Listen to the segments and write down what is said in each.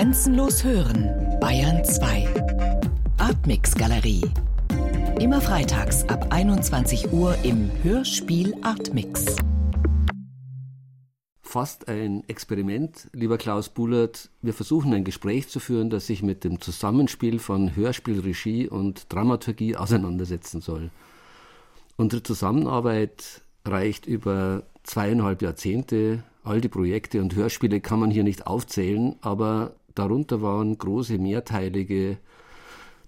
Grenzenlos hören, Bayern 2. Artmix Galerie. Immer freitags ab 21 Uhr im Hörspiel Artmix. Fast ein Experiment, lieber Klaus Bullert. Wir versuchen ein Gespräch zu führen, das sich mit dem Zusammenspiel von Hörspielregie und Dramaturgie auseinandersetzen soll. Unsere Zusammenarbeit reicht über zweieinhalb Jahrzehnte. All die Projekte und Hörspiele kann man hier nicht aufzählen, aber darunter waren große mehrteilige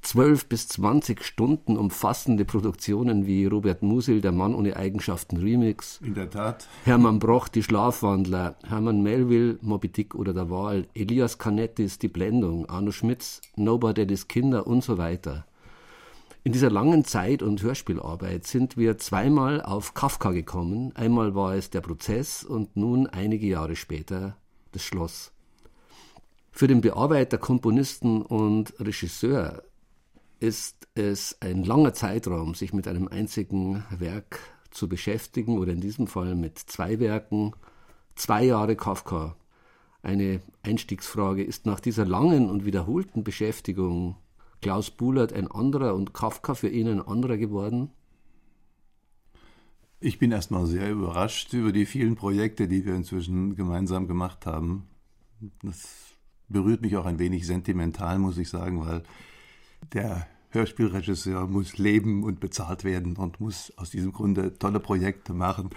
zwölf bis zwanzig Stunden umfassende Produktionen wie Robert Musil, Der Mann ohne Eigenschaften Remix. In der Tat. Hermann Broch, Die Schlafwandler, Hermann Melville, Moby Dick oder Der Wahl, Elias Canettis, Die Blendung, Arno Schmitz, Nobody's Kinder und so weiter. In dieser langen Zeit und Hörspielarbeit sind wir zweimal auf Kafka gekommen. Einmal war es der Prozess und nun einige Jahre später das Schloss. Für den Bearbeiter, Komponisten und Regisseur ist es ein langer Zeitraum, sich mit einem einzigen Werk zu beschäftigen oder in diesem Fall mit zwei Werken. Zwei Jahre Kafka. Eine Einstiegsfrage ist nach dieser langen und wiederholten Beschäftigung Klaus Buhlert ein anderer und Kafka für ihn ein anderer geworden? Ich bin erstmal sehr überrascht über die vielen Projekte, die wir inzwischen gemeinsam gemacht haben. Das berührt mich auch ein wenig sentimental, muss ich sagen, weil der Hörspielregisseur muss leben und bezahlt werden und muss aus diesem Grunde tolle Projekte machen,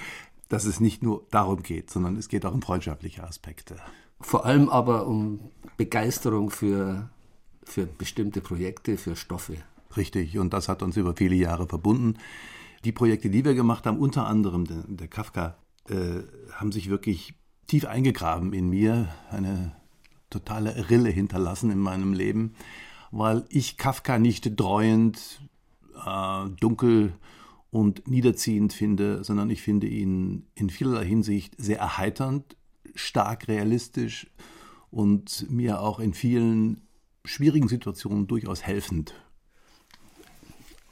dass es nicht nur darum geht, sondern es geht auch um freundschaftliche Aspekte. Vor allem aber um Begeisterung für für bestimmte Projekte, für Stoffe. Richtig, und das hat uns über viele Jahre verbunden. Die Projekte, die wir gemacht haben, unter anderem der, der Kafka, äh, haben sich wirklich tief eingegraben in mir, eine totale Rille hinterlassen in meinem Leben, weil ich Kafka nicht dreuend, äh, dunkel und niederziehend finde, sondern ich finde ihn in vielerlei Hinsicht sehr erheiternd, stark realistisch und mir auch in vielen schwierigen Situationen durchaus helfend.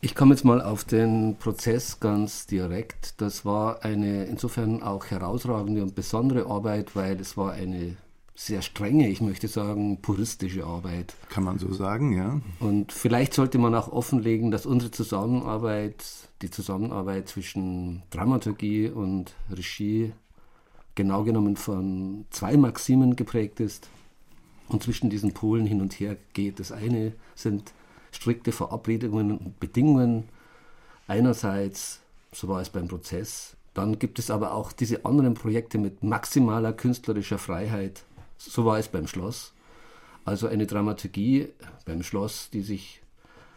Ich komme jetzt mal auf den Prozess ganz direkt. Das war eine insofern auch herausragende und besondere Arbeit, weil es war eine sehr strenge, ich möchte sagen, puristische Arbeit. Kann man so sagen, ja. Und vielleicht sollte man auch offenlegen, dass unsere Zusammenarbeit, die Zusammenarbeit zwischen Dramaturgie und Regie genau genommen von zwei Maximen geprägt ist und zwischen diesen Polen hin und her geht. Das eine sind strikte Verabredungen und Bedingungen. Einerseits, so war es beim Prozess, dann gibt es aber auch diese anderen Projekte mit maximaler künstlerischer Freiheit. So war es beim Schloss. Also eine Dramaturgie beim Schloss, die sich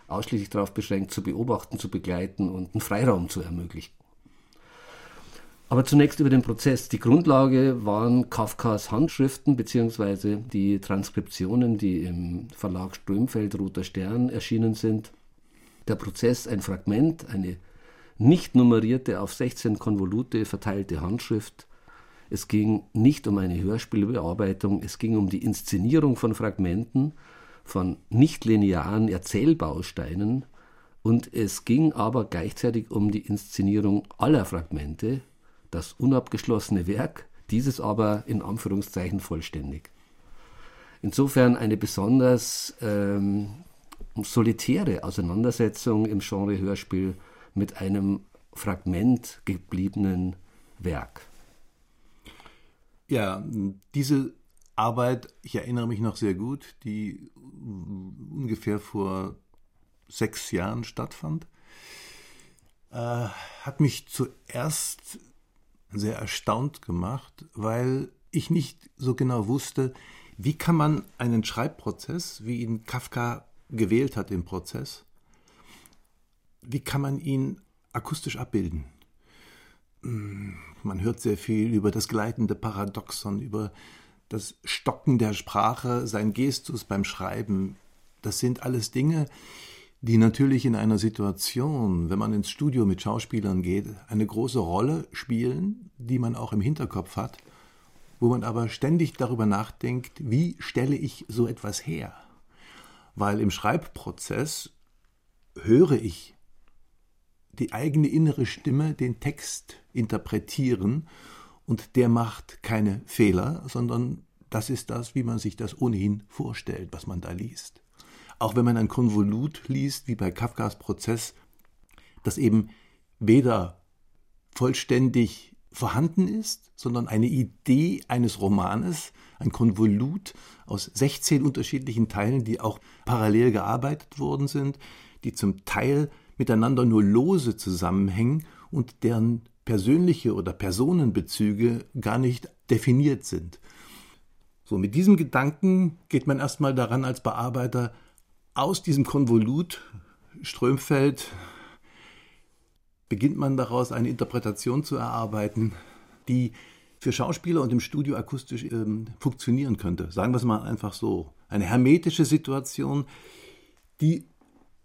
ausschließlich darauf beschränkt, zu beobachten, zu begleiten und einen Freiraum zu ermöglichen. Aber zunächst über den Prozess. Die Grundlage waren Kafkas Handschriften bzw. die Transkriptionen, die im Verlag Strömfeld Roter Stern erschienen sind. Der Prozess ein Fragment, eine nicht nummerierte auf 16 Konvolute verteilte Handschrift. Es ging nicht um eine Hörspielbearbeitung, es ging um die Inszenierung von Fragmenten, von nicht-linearen Erzählbausteinen und es ging aber gleichzeitig um die Inszenierung aller Fragmente, das unabgeschlossene Werk, dieses aber in Anführungszeichen vollständig. Insofern eine besonders ähm, solitäre Auseinandersetzung im Genre Hörspiel mit einem Fragment gebliebenen Werk. Ja, diese Arbeit, ich erinnere mich noch sehr gut, die ungefähr vor sechs Jahren stattfand, äh, hat mich zuerst sehr erstaunt gemacht, weil ich nicht so genau wusste, wie kann man einen Schreibprozess, wie ihn Kafka gewählt hat im Prozess, wie kann man ihn akustisch abbilden? Man hört sehr viel über das gleitende Paradoxon, über das Stocken der Sprache, sein Gestus beim Schreiben. Das sind alles Dinge, die natürlich in einer Situation, wenn man ins Studio mit Schauspielern geht, eine große Rolle spielen, die man auch im Hinterkopf hat, wo man aber ständig darüber nachdenkt, wie stelle ich so etwas her? Weil im Schreibprozess höre ich die eigene innere Stimme den Text interpretieren und der macht keine Fehler, sondern das ist das, wie man sich das ohnehin vorstellt, was man da liest. Auch wenn man ein Konvolut liest, wie bei Kafkas Prozess, das eben weder vollständig vorhanden ist, sondern eine Idee eines Romanes, ein Konvolut aus 16 unterschiedlichen Teilen, die auch parallel gearbeitet worden sind, die zum Teil miteinander nur lose zusammenhängen und deren persönliche oder Personenbezüge gar nicht definiert sind. So, mit diesem Gedanken geht man erstmal daran als Bearbeiter aus diesem Konvolut Strömfeld beginnt man daraus eine Interpretation zu erarbeiten, die für Schauspieler und im Studio akustisch ähm, funktionieren könnte. Sagen wir es mal einfach so. Eine hermetische Situation, die,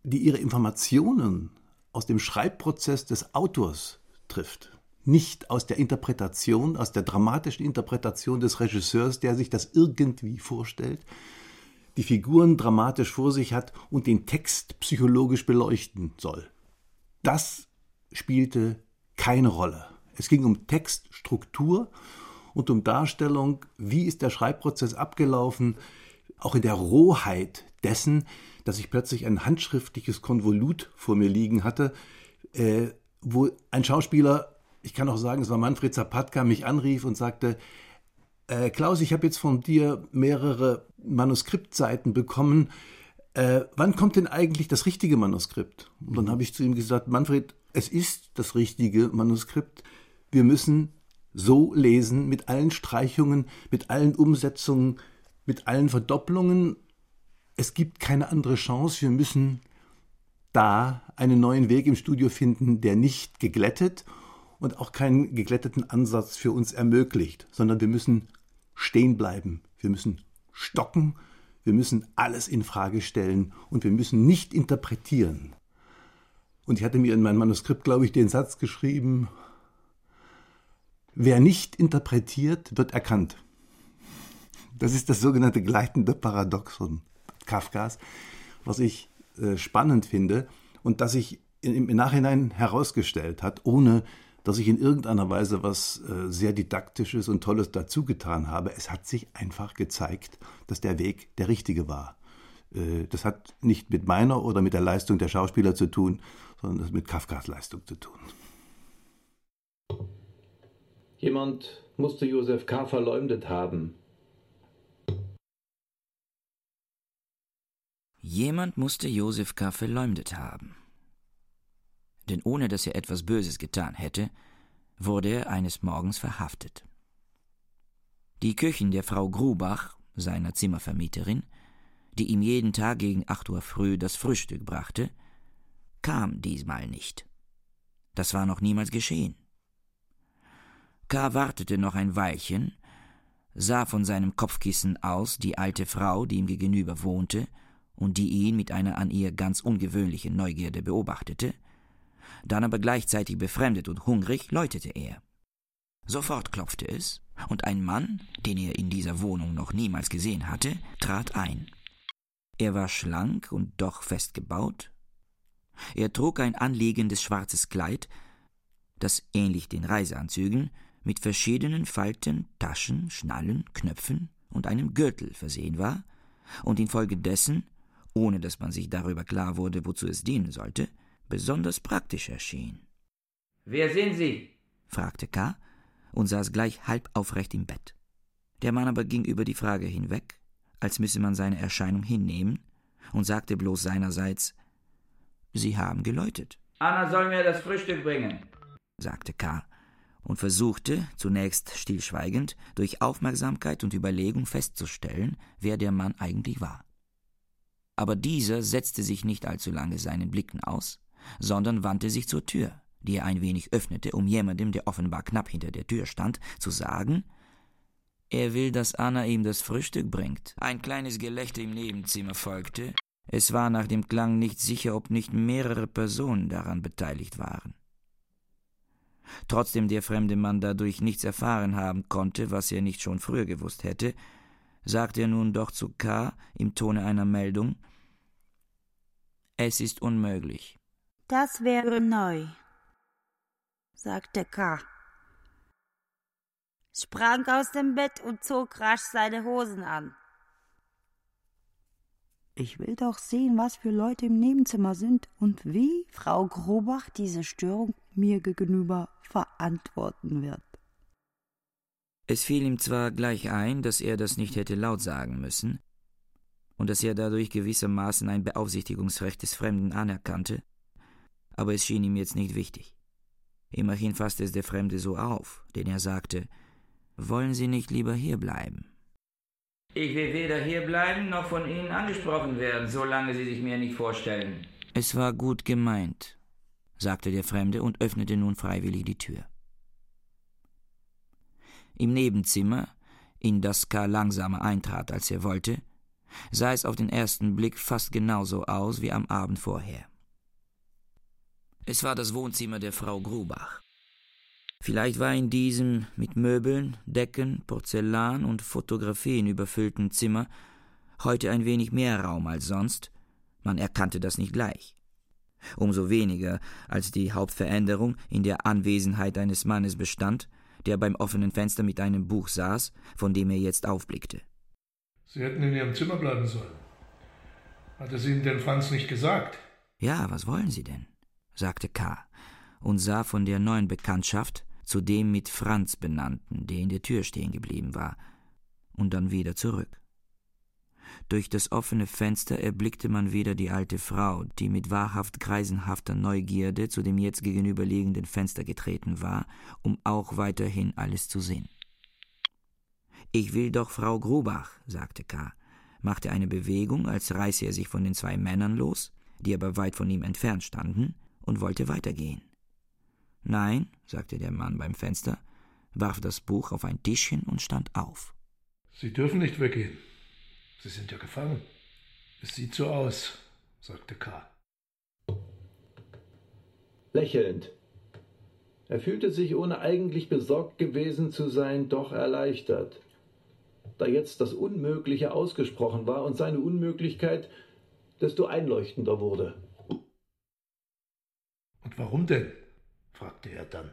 die ihre Informationen aus dem Schreibprozess des Autors trifft. Nicht aus der Interpretation, aus der dramatischen Interpretation des Regisseurs, der sich das irgendwie vorstellt, die Figuren dramatisch vor sich hat und den Text psychologisch beleuchten soll. Das spielte keine Rolle. Es ging um Textstruktur und um Darstellung, wie ist der Schreibprozess abgelaufen, auch in der Rohheit dessen, dass ich plötzlich ein handschriftliches Konvolut vor mir liegen hatte, äh, wo ein Schauspieler, ich kann auch sagen, es war Manfred Zapatka, mich anrief und sagte, äh, Klaus, ich habe jetzt von dir mehrere Manuskriptseiten bekommen. Äh, wann kommt denn eigentlich das richtige Manuskript? Und dann habe ich zu ihm gesagt, Manfred, es ist das richtige Manuskript. Wir müssen so lesen, mit allen Streichungen, mit allen Umsetzungen, mit allen Verdopplungen. Es gibt keine andere Chance. Wir müssen da einen neuen Weg im Studio finden, der nicht geglättet und auch keinen geglätteten Ansatz für uns ermöglicht, sondern wir müssen stehen bleiben. Wir müssen stocken. Wir müssen alles in Frage stellen und wir müssen nicht interpretieren. Und ich hatte mir in mein Manuskript, glaube ich, den Satz geschrieben, wer nicht interpretiert, wird erkannt. Das ist das sogenannte gleitende Paradoxon Kafkas, was ich äh, spannend finde und das sich im, Nachhinein herausgestellt hat, ohne dass ich in irgendeiner Weise was äh, sehr Didaktisches und Tolles dazu getan habe. Es hat sich einfach gezeigt, dass der Weg der richtige war. Äh, das hat nicht mit meiner oder mit der Leistung der Schauspieler zu tun, sondern das hat mit Kafkas Leistung zu tun. Jemand musste Josef K. verleumdet haben. Jemand musste K. verleumdet haben. Denn ohne dass er etwas Böses getan hätte, wurde er eines Morgens verhaftet. Die Köchin der Frau Grubach, seiner Zimmervermieterin, die ihm jeden Tag gegen acht Uhr früh das Frühstück brachte, kam diesmal nicht. Das war noch niemals geschehen. K. wartete noch ein Weilchen, sah von seinem Kopfkissen aus die alte Frau, die ihm gegenüber wohnte und die ihn mit einer an ihr ganz ungewöhnlichen Neugierde beobachtete, dann aber gleichzeitig befremdet und hungrig läutete er. Sofort klopfte es, und ein Mann, den er in dieser Wohnung noch niemals gesehen hatte, trat ein. Er war schlank und doch fest gebaut, er trug ein anliegendes schwarzes Kleid, das ähnlich den Reiseanzügen mit verschiedenen Falten, Taschen, Schnallen, Knöpfen und einem Gürtel versehen war und infolgedessen, ohne dass man sich darüber klar wurde, wozu es dienen sollte, besonders praktisch erschien. Wer sind Sie? fragte K. und saß gleich halb aufrecht im Bett. Der Mann aber ging über die Frage hinweg, als müsse man seine Erscheinung hinnehmen, und sagte bloß seinerseits Sie haben geläutet. Anna soll mir das Frühstück bringen, sagte K. und versuchte, zunächst stillschweigend, durch Aufmerksamkeit und Überlegung festzustellen, wer der Mann eigentlich war. Aber dieser setzte sich nicht allzu lange seinen Blicken aus, sondern wandte sich zur Tür, die er ein wenig öffnete, um jemandem, der offenbar knapp hinter der Tür stand, zu sagen, er will, dass Anna ihm das Frühstück bringt. Ein kleines Gelächter im Nebenzimmer folgte, es war nach dem Klang nicht sicher, ob nicht mehrere Personen daran beteiligt waren. Trotzdem der fremde Mann dadurch nichts erfahren haben konnte, was er nicht schon früher gewusst hätte, sagte er nun doch zu K. im Tone einer Meldung Es ist unmöglich. Das wäre neu, sagte K. sprang aus dem Bett und zog rasch seine Hosen an. Ich will doch sehen, was für Leute im Nebenzimmer sind und wie Frau Grobach diese Störung mir gegenüber verantworten wird. Es fiel ihm zwar gleich ein, dass er das nicht hätte laut sagen müssen und dass er dadurch gewissermaßen ein Beaufsichtigungsrecht des Fremden anerkannte, aber es schien ihm jetzt nicht wichtig. Immerhin fasste es der Fremde so auf, denn er sagte, wollen Sie nicht lieber hierbleiben? Ich will weder hierbleiben noch von Ihnen angesprochen werden, solange Sie sich mir nicht vorstellen. Es war gut gemeint, sagte der Fremde und öffnete nun freiwillig die Tür. Im Nebenzimmer, in das K. langsamer eintrat, als er wollte, sah es auf den ersten Blick fast genauso aus wie am Abend vorher. Es war das Wohnzimmer der Frau Grubach. Vielleicht war in diesem mit Möbeln, Decken, Porzellan und Fotografien überfüllten Zimmer heute ein wenig mehr Raum als sonst, man erkannte das nicht gleich. Umso weniger, als die Hauptveränderung in der Anwesenheit eines Mannes bestand, der beim offenen Fenster mit einem Buch saß, von dem er jetzt aufblickte. Sie hätten in Ihrem Zimmer bleiben sollen. Hat es Ihnen denn Franz nicht gesagt? Ja, was wollen Sie denn? sagte K. und sah von der neuen Bekanntschaft zu dem mit Franz benannten, der in der Tür stehen geblieben war, und dann wieder zurück. Durch das offene Fenster erblickte man wieder die alte Frau, die mit wahrhaft greisenhafter Neugierde zu dem jetzt gegenüberliegenden Fenster getreten war, um auch weiterhin alles zu sehen. Ich will doch Frau Grubach, sagte K., machte eine Bewegung, als reiße er sich von den zwei Männern los, die aber weit von ihm entfernt standen, und wollte weitergehen. Nein, sagte der Mann beim Fenster, warf das Buch auf ein Tischchen und stand auf. Sie dürfen nicht weggehen. Sie sind ja gefangen. Es sieht so aus, sagte K. Lächelnd. Er fühlte sich, ohne eigentlich besorgt gewesen zu sein, doch erleichtert. Da jetzt das Unmögliche ausgesprochen war und seine Unmöglichkeit desto einleuchtender wurde. Und warum denn? fragte er dann.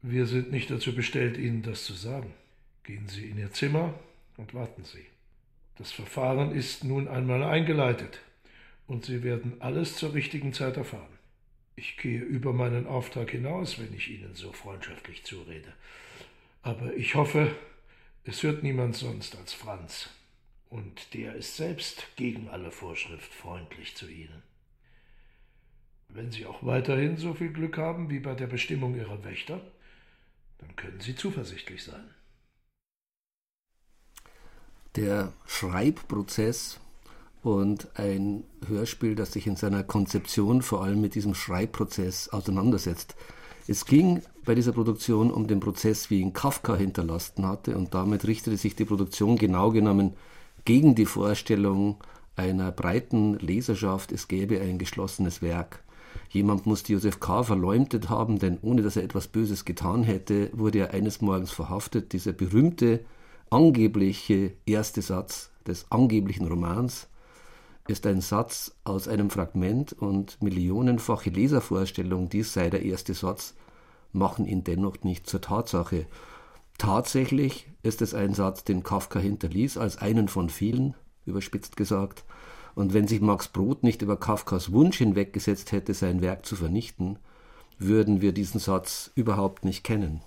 Wir sind nicht dazu bestellt, Ihnen das zu sagen. Gehen Sie in Ihr Zimmer und warten Sie. Das Verfahren ist nun einmal eingeleitet und Sie werden alles zur richtigen Zeit erfahren. Ich gehe über meinen Auftrag hinaus, wenn ich Ihnen so freundschaftlich zurede. Aber ich hoffe, es hört niemand sonst als Franz. Und der ist selbst gegen alle Vorschrift freundlich zu Ihnen. Wenn Sie auch weiterhin so viel Glück haben wie bei der Bestimmung Ihrer Wächter, dann können Sie zuversichtlich sein. Der Schreibprozess und ein Hörspiel, das sich in seiner Konzeption vor allem mit diesem Schreibprozess auseinandersetzt. Es ging bei dieser Produktion um den Prozess, wie ihn Kafka hinterlassen hatte, und damit richtete sich die Produktion genau genommen gegen die Vorstellung einer breiten Leserschaft, es gäbe ein geschlossenes Werk. Jemand musste Josef K. verleumdet haben, denn ohne dass er etwas Böses getan hätte, wurde er eines Morgens verhaftet. Dieser berühmte, angebliche erste Satz des angeblichen Romans ist ein Satz aus einem Fragment und millionenfache Leservorstellungen, dies sei der erste Satz, machen ihn dennoch nicht zur Tatsache. Tatsächlich ist es ein Satz, den Kafka hinterließ, als einen von vielen, überspitzt gesagt, und wenn sich Max Brod nicht über Kafkas Wunsch hinweggesetzt hätte, sein Werk zu vernichten, würden wir diesen Satz überhaupt nicht kennen.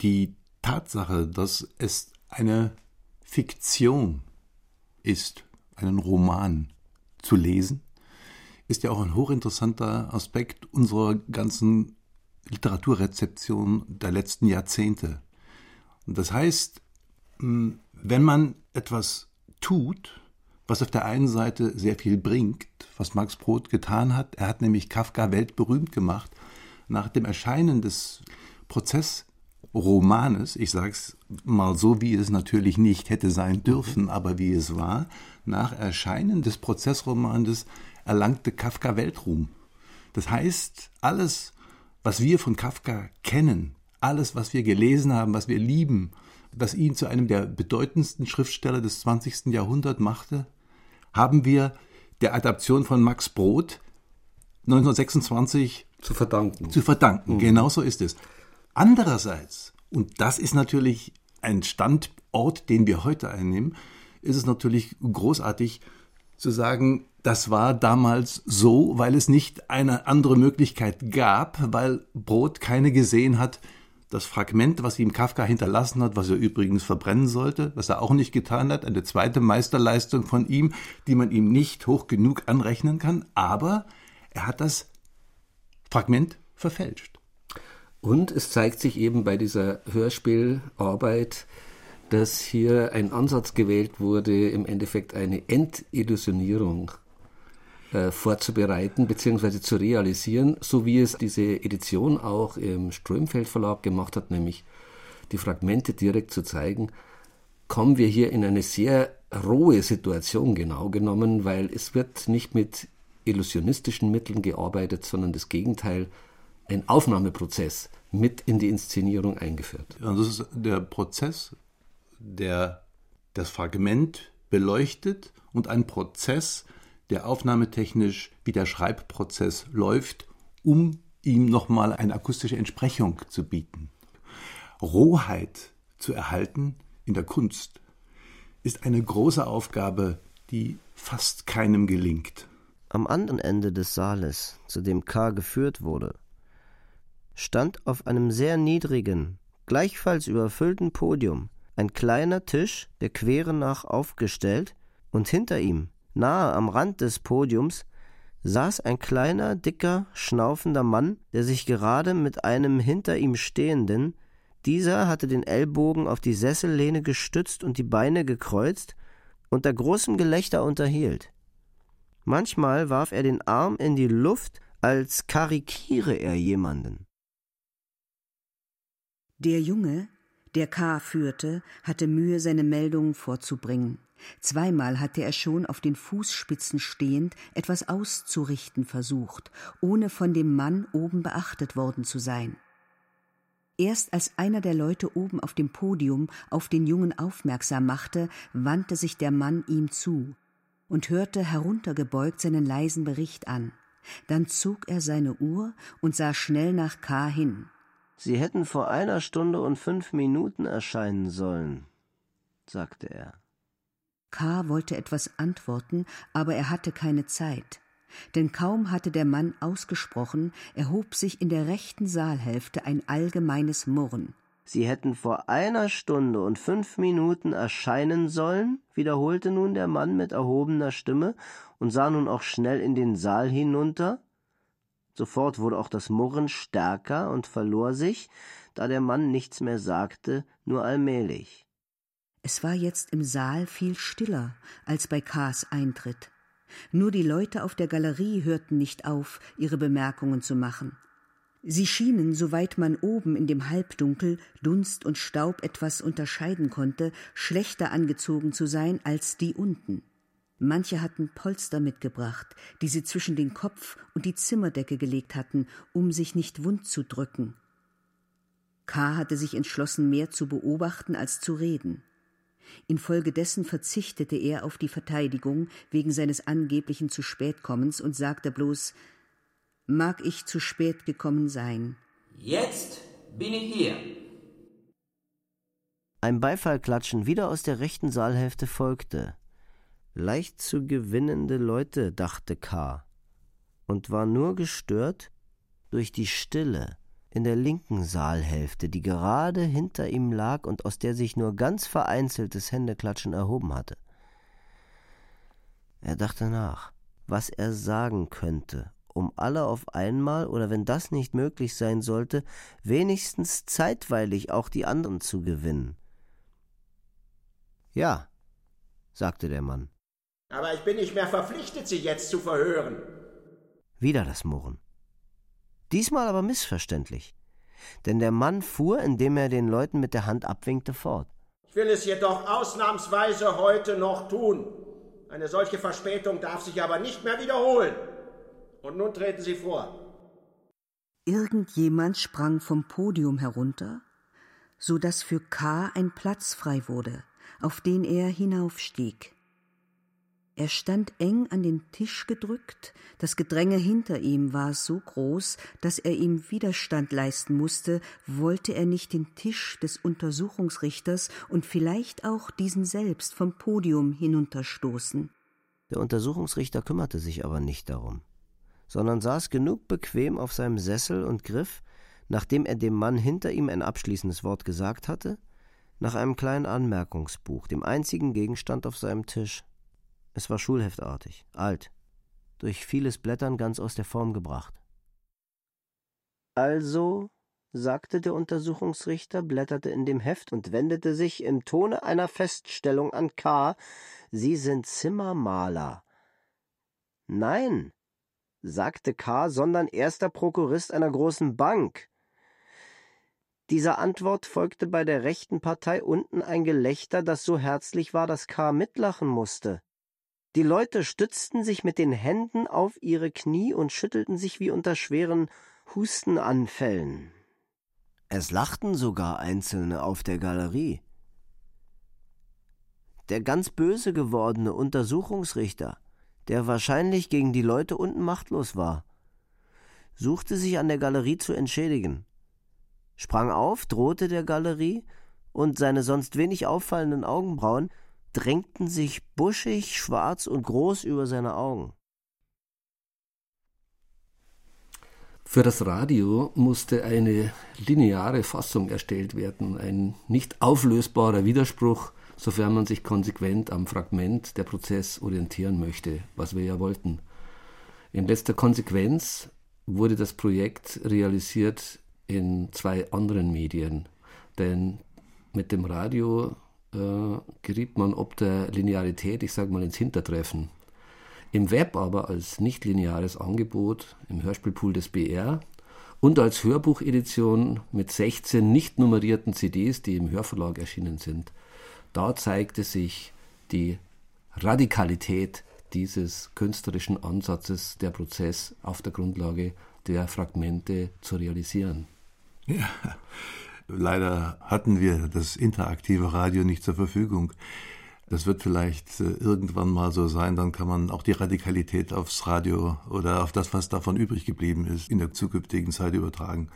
Die Tatsache, dass es eine Fiktion ist, einen Roman zu lesen, ist ja auch ein hochinteressanter Aspekt unserer ganzen Literaturrezeption der letzten Jahrzehnte. Und das heißt, wenn man etwas tut, was auf der einen Seite sehr viel bringt, was Max Brod getan hat. Er hat nämlich Kafka weltberühmt gemacht. Nach dem Erscheinen des Prozessromanes, ich sage es mal so, wie es natürlich nicht hätte sein dürfen, aber wie es war, nach Erscheinen des Prozessromanes erlangte Kafka Weltruhm. Das heißt, alles, was wir von Kafka kennen, alles, was wir gelesen haben, was wir lieben, was ihn zu einem der bedeutendsten Schriftsteller des 20. Jahrhunderts machte, haben wir der Adaption von Max Brod 1926 zu verdanken. Zu verdanken, mhm. genau so ist es. Andererseits, und das ist natürlich ein Standort, den wir heute einnehmen, ist es natürlich großartig zu sagen, das war damals so, weil es nicht eine andere Möglichkeit gab, weil Brot keine gesehen hat, das Fragment, was ihm Kafka hinterlassen hat, was er übrigens verbrennen sollte, was er auch nicht getan hat, eine zweite Meisterleistung von ihm, die man ihm nicht hoch genug anrechnen kann, aber er hat das Fragment verfälscht. Und es zeigt sich eben bei dieser Hörspielarbeit, dass hier ein Ansatz gewählt wurde, im Endeffekt eine Entillusionierung äh, vorzubereiten bzw. zu realisieren, so wie es diese Edition auch im Strömfeld Verlag gemacht hat, nämlich die Fragmente direkt zu zeigen, kommen wir hier in eine sehr rohe Situation genau genommen, weil es wird nicht mit illusionistischen Mitteln gearbeitet, sondern das Gegenteil, ein Aufnahmeprozess mit in die Inszenierung eingeführt. Und das ist der Prozess, der das Fragment beleuchtet und ein Prozess, der aufnahmetechnisch wie der Schreibprozess läuft, um ihm nochmal eine akustische Entsprechung zu bieten. Rohheit zu erhalten in der Kunst ist eine große Aufgabe, die fast keinem gelingt. Am anderen Ende des Saales, zu dem K. geführt wurde, stand auf einem sehr niedrigen, gleichfalls überfüllten Podium ein kleiner Tisch, der Quere nach aufgestellt, und hinter ihm, nahe am Rand des Podiums, saß ein kleiner, dicker, schnaufender Mann, der sich gerade mit einem hinter ihm stehenden, dieser hatte den Ellbogen auf die Sessellehne gestützt und die Beine gekreuzt, unter großem Gelächter unterhielt. Manchmal warf er den Arm in die Luft, als karikiere er jemanden. Der Junge, der K. führte, hatte Mühe, seine Meldungen vorzubringen. Zweimal hatte er schon auf den Fußspitzen stehend etwas auszurichten versucht, ohne von dem Mann oben beachtet worden zu sein. Erst als einer der Leute oben auf dem Podium auf den Jungen aufmerksam machte, wandte sich der Mann ihm zu und hörte heruntergebeugt seinen leisen Bericht an. Dann zog er seine Uhr und sah schnell nach K. hin. Sie hätten vor einer Stunde und fünf Minuten erscheinen sollen, sagte er. K. wollte etwas antworten, aber er hatte keine Zeit. Denn kaum hatte der Mann ausgesprochen, erhob sich in der rechten Saalhälfte ein allgemeines Murren. Sie hätten vor einer Stunde und fünf Minuten erscheinen sollen, wiederholte nun der Mann mit erhobener Stimme und sah nun auch schnell in den Saal hinunter, Sofort wurde auch das Murren stärker und verlor sich, da der Mann nichts mehr sagte, nur allmählich. Es war jetzt im Saal viel stiller als bei K.s Eintritt. Nur die Leute auf der Galerie hörten nicht auf, ihre Bemerkungen zu machen. Sie schienen, soweit man oben in dem Halbdunkel Dunst und Staub etwas unterscheiden konnte, schlechter angezogen zu sein als die unten. Manche hatten Polster mitgebracht, die sie zwischen den Kopf und die Zimmerdecke gelegt hatten, um sich nicht wund zu drücken. K. hatte sich entschlossen, mehr zu beobachten als zu reden. Infolgedessen verzichtete er auf die Verteidigung wegen seines angeblichen zu spät kommens und sagte bloß Mag ich zu spät gekommen sein. Jetzt bin ich hier. Ein Beifallklatschen wieder aus der rechten Saalhälfte folgte leicht zu gewinnende Leute, dachte K. und war nur gestört durch die Stille in der linken Saalhälfte, die gerade hinter ihm lag und aus der sich nur ganz vereinzeltes Händeklatschen erhoben hatte. Er dachte nach, was er sagen könnte, um alle auf einmal oder wenn das nicht möglich sein sollte, wenigstens zeitweilig auch die anderen zu gewinnen. Ja, sagte der Mann. Aber ich bin nicht mehr verpflichtet, Sie jetzt zu verhören. Wieder das Murren. Diesmal aber missverständlich. Denn der Mann fuhr, indem er den Leuten mit der Hand abwinkte, fort. Ich will es jedoch ausnahmsweise heute noch tun. Eine solche Verspätung darf sich aber nicht mehr wiederholen. Und nun treten Sie vor. Irgendjemand sprang vom Podium herunter, so dass für K. ein Platz frei wurde, auf den er hinaufstieg. Er stand eng an den Tisch gedrückt, das Gedränge hinter ihm war so groß, dass er ihm Widerstand leisten musste, wollte er nicht den Tisch des Untersuchungsrichters und vielleicht auch diesen selbst vom Podium hinunterstoßen. Der Untersuchungsrichter kümmerte sich aber nicht darum, sondern saß genug bequem auf seinem Sessel und griff, nachdem er dem Mann hinter ihm ein abschließendes Wort gesagt hatte, nach einem kleinen Anmerkungsbuch, dem einzigen Gegenstand auf seinem Tisch. Es war schulheftartig, alt, durch vieles Blättern ganz aus der Form gebracht. Also, sagte der Untersuchungsrichter, blätterte in dem Heft und wendete sich im Tone einer Feststellung an K. Sie sind Zimmermaler. Nein, sagte K., sondern erster Prokurist einer großen Bank. Dieser Antwort folgte bei der rechten Partei unten ein Gelächter, das so herzlich war, dass K. mitlachen musste. Die Leute stützten sich mit den Händen auf ihre Knie und schüttelten sich wie unter schweren Hustenanfällen. Es lachten sogar Einzelne auf der Galerie. Der ganz böse gewordene Untersuchungsrichter, der wahrscheinlich gegen die Leute unten machtlos war, suchte sich an der Galerie zu entschädigen, sprang auf, drohte der Galerie, und seine sonst wenig auffallenden Augenbrauen drängten sich buschig, schwarz und groß über seine Augen. Für das Radio musste eine lineare Fassung erstellt werden, ein nicht auflösbarer Widerspruch, sofern man sich konsequent am Fragment der Prozess orientieren möchte, was wir ja wollten. In letzter Konsequenz wurde das Projekt realisiert in zwei anderen Medien, denn mit dem Radio äh, geriet man ob der Linearität, ich sage mal, ins Hintertreffen. Im Web aber als nicht-lineares Angebot im Hörspielpool des BR und als Hörbuchedition mit 16 nicht nummerierten CDs, die im Hörverlag erschienen sind. Da zeigte sich die Radikalität dieses künstlerischen Ansatzes, der Prozess auf der Grundlage der Fragmente zu realisieren. Ja, Leider hatten wir das interaktive Radio nicht zur Verfügung. Das wird vielleicht äh, irgendwann mal so sein, dann kann man auch die Radikalität aufs Radio oder auf das, was davon übrig geblieben ist, in der zukünftigen Zeit übertragen.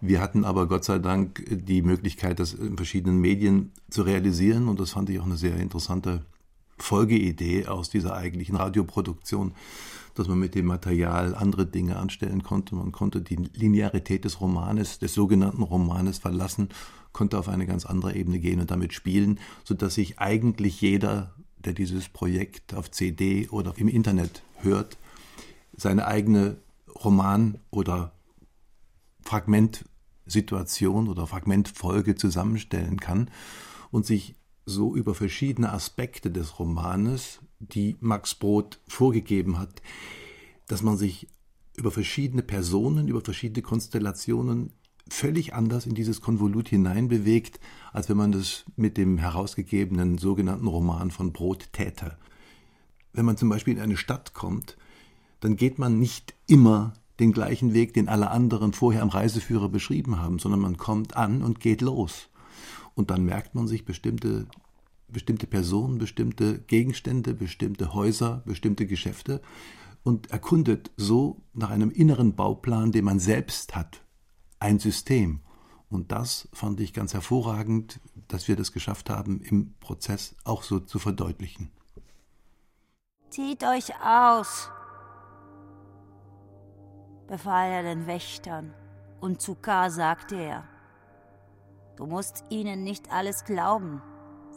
Wir hatten aber Gott sei Dank die Möglichkeit, das in verschiedenen Medien zu realisieren und das fand ich auch eine sehr interessante Folgeidee aus dieser eigentlichen Radioproduktion dass man mit dem Material andere Dinge anstellen konnte. Man konnte die Linearität des Romanes, des sogenannten Romanes verlassen, konnte auf eine ganz andere Ebene gehen und damit spielen, sodass sich eigentlich jeder, der dieses Projekt auf CD oder im Internet hört, seine eigene Roman- oder Fragmentsituation oder Fragmentfolge zusammenstellen kann und sich so über verschiedene Aspekte des Romanes die Max Brod vorgegeben hat, dass man sich über verschiedene Personen, über verschiedene Konstellationen völlig anders in dieses Konvolut hineinbewegt, als wenn man das mit dem herausgegebenen sogenannten Roman von Brot täte. Wenn man zum Beispiel in eine Stadt kommt, dann geht man nicht immer den gleichen Weg, den alle anderen vorher am Reiseführer beschrieben haben, sondern man kommt an und geht los. Und dann merkt man sich bestimmte bestimmte Personen, bestimmte Gegenstände, bestimmte Häuser, bestimmte Geschäfte und erkundet so nach einem inneren Bauplan, den man selbst hat, ein System. Und das fand ich ganz hervorragend, dass wir das geschafft haben, im Prozess auch so zu verdeutlichen. Zieht euch aus, befahl er den Wächtern, und zu K. sagte er, du musst ihnen nicht alles glauben.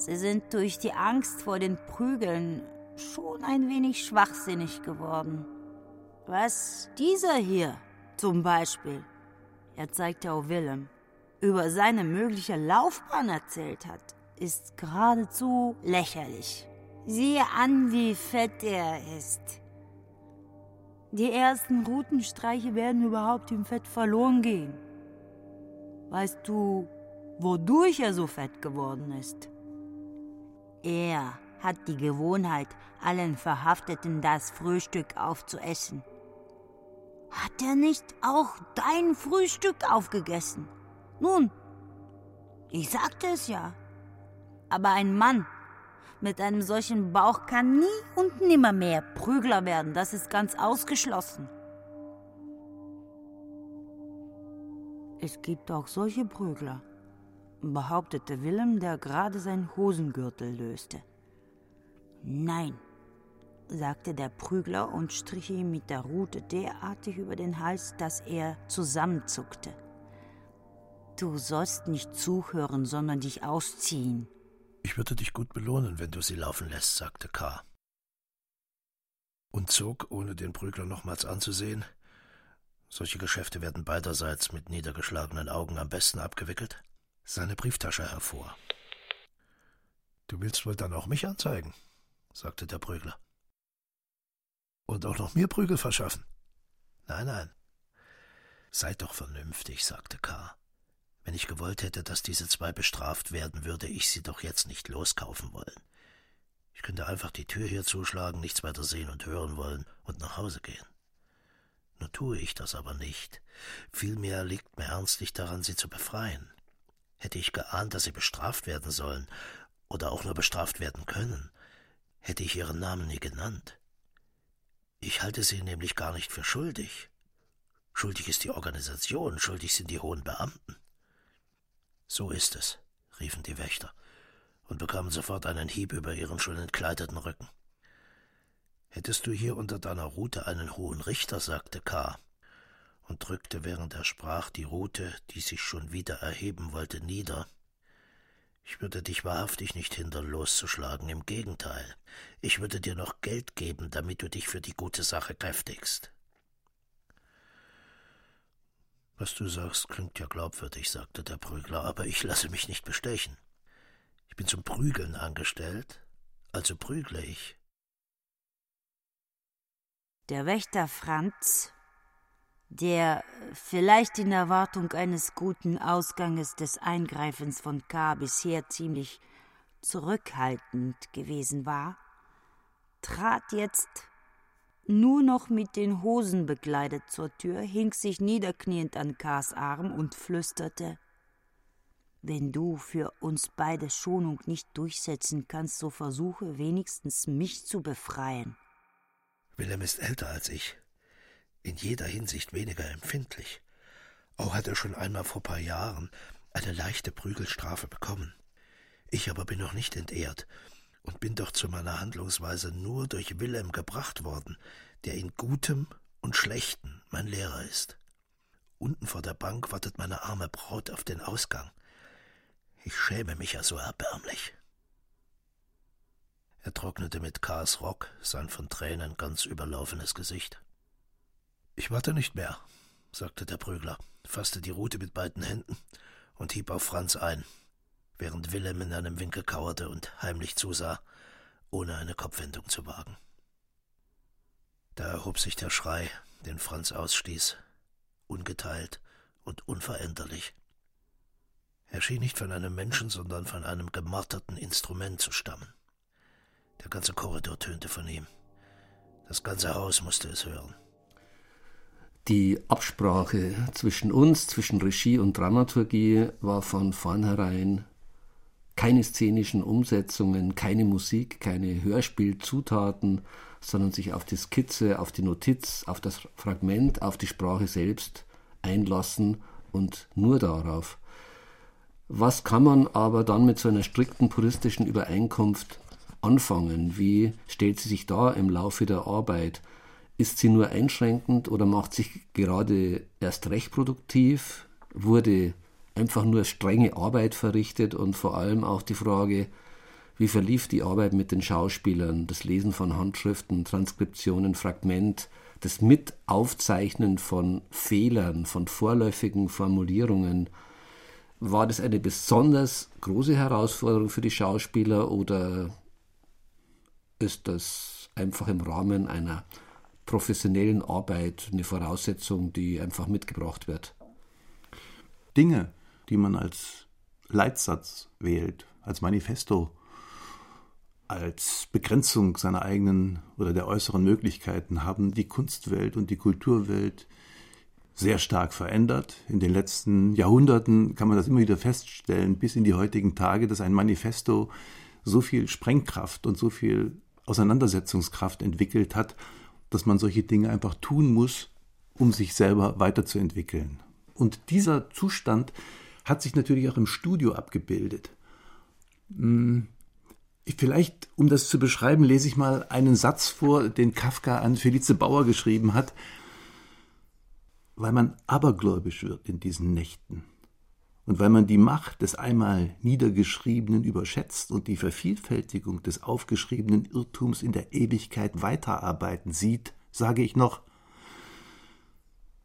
Sie sind durch die Angst vor den Prügeln schon ein wenig schwachsinnig geworden. Was dieser hier zum Beispiel, er zeigte auf Willem, über seine mögliche Laufbahn erzählt hat, ist geradezu lächerlich. Siehe an, wie fett er ist. Die ersten Routenstreiche werden überhaupt im Fett verloren gehen. Weißt du, wodurch er so fett geworden ist? Er hat die Gewohnheit, allen Verhafteten das Frühstück aufzuessen. Hat er nicht auch dein Frühstück aufgegessen? Nun, ich sagte es ja. Aber ein Mann mit einem solchen Bauch kann nie und nimmer mehr Prügler werden. Das ist ganz ausgeschlossen. Es gibt auch solche Prügler, behauptete Willem, der gerade seinen Hosengürtel löste. Nein, sagte der Prügler und strich ihm mit der Rute derartig über den Hals, dass er zusammenzuckte. Du sollst nicht zuhören, sondern dich ausziehen. Ich würde dich gut belohnen, wenn du sie laufen lässt, sagte K. Und zog, ohne den Prügler nochmals anzusehen, solche Geschäfte werden beiderseits mit niedergeschlagenen Augen am besten abgewickelt, seine Brieftasche hervor. Du willst wohl dann auch mich anzeigen, sagte der Prügler. Und auch noch mir Prügel verschaffen? Nein, nein. Seid doch vernünftig, sagte K. Wenn ich gewollt hätte, dass diese zwei bestraft werden, würde ich sie doch jetzt nicht loskaufen wollen. Ich könnte einfach die Tür hier zuschlagen, nichts weiter sehen und hören wollen und nach Hause gehen. Nur tue ich das aber nicht. Vielmehr liegt mir ernstlich daran, sie zu befreien. Hätte ich geahnt, dass sie bestraft werden sollen oder auch nur bestraft werden können, hätte ich ihren Namen nie genannt. Ich halte sie nämlich gar nicht für schuldig. Schuldig ist die Organisation, schuldig sind die hohen Beamten. So ist es, riefen die Wächter und bekamen sofort einen Hieb über ihren schon entkleideten Rücken. Hättest du hier unter deiner Rute einen hohen Richter, sagte K. und drückte, während er sprach, die Rute, die sich schon wieder erheben wollte, nieder. Ich würde dich wahrhaftig nicht hindern, loszuschlagen, im Gegenteil. Ich würde dir noch Geld geben, damit du dich für die gute Sache kräftigst. Was du sagst, klingt ja glaubwürdig, sagte der Prügler, aber ich lasse mich nicht bestechen. Ich bin zum Prügeln angestellt, also prügle ich. Der Wächter Franz, der vielleicht in Erwartung eines guten Ausganges des Eingreifens von K. bisher ziemlich zurückhaltend gewesen war, trat jetzt nur noch mit den Hosen bekleidet zur Tür, hing sich niederkniend an Kars Arm und flüsterte Wenn du für uns beide Schonung nicht durchsetzen kannst, so versuche wenigstens mich zu befreien. Willem ist älter als ich, in jeder Hinsicht weniger empfindlich. Auch hat er schon einmal vor paar Jahren eine leichte Prügelstrafe bekommen. Ich aber bin noch nicht entehrt und bin doch zu meiner Handlungsweise nur durch Wilhelm gebracht worden, der in Gutem und Schlechten mein Lehrer ist. Unten vor der Bank wartet meine arme Braut auf den Ausgang. Ich schäme mich ja so erbärmlich. Er trocknete mit Kars Rock sein von Tränen ganz überlaufenes Gesicht. Ich warte nicht mehr, sagte der Prügler, fasste die Rute mit beiden Händen und hieb auf Franz ein während Willem in einem Winkel kauerte und heimlich zusah, ohne eine Kopfwendung zu wagen. Da erhob sich der Schrei, den Franz ausstieß, ungeteilt und unveränderlich. Er schien nicht von einem Menschen, sondern von einem gemarterten Instrument zu stammen. Der ganze Korridor tönte von ihm. Das ganze Haus musste es hören. Die Absprache zwischen uns, zwischen Regie und Dramaturgie, war von vornherein keine szenischen Umsetzungen, keine Musik, keine Hörspielzutaten, sondern sich auf die Skizze, auf die Notiz, auf das Fragment, auf die Sprache selbst einlassen und nur darauf. Was kann man aber dann mit so einer strikten puristischen Übereinkunft anfangen? Wie stellt sie sich da im Laufe der Arbeit? Ist sie nur einschränkend oder macht sich gerade erst recht produktiv? Wurde einfach nur strenge Arbeit verrichtet und vor allem auch die Frage, wie verlief die Arbeit mit den Schauspielern, das Lesen von Handschriften, Transkriptionen, Fragment, das Mitaufzeichnen von Fehlern, von vorläufigen Formulierungen. War das eine besonders große Herausforderung für die Schauspieler oder ist das einfach im Rahmen einer professionellen Arbeit eine Voraussetzung, die einfach mitgebracht wird? Dinge, die man als Leitsatz wählt, als Manifesto, als Begrenzung seiner eigenen oder der äußeren Möglichkeiten, haben die Kunstwelt und die Kulturwelt sehr stark verändert. In den letzten Jahrhunderten kann man das immer wieder feststellen, bis in die heutigen Tage, dass ein Manifesto so viel Sprengkraft und so viel Auseinandersetzungskraft entwickelt hat, dass man solche Dinge einfach tun muss, um sich selber weiterzuentwickeln. Und dieser Zustand hat sich natürlich auch im Studio abgebildet. Hm, vielleicht, um das zu beschreiben, lese ich mal einen Satz vor, den Kafka an Felice Bauer geschrieben hat, weil man abergläubisch wird in diesen Nächten und weil man die Macht des einmal Niedergeschriebenen überschätzt und die Vervielfältigung des aufgeschriebenen Irrtums in der Ewigkeit weiterarbeiten sieht, sage ich noch,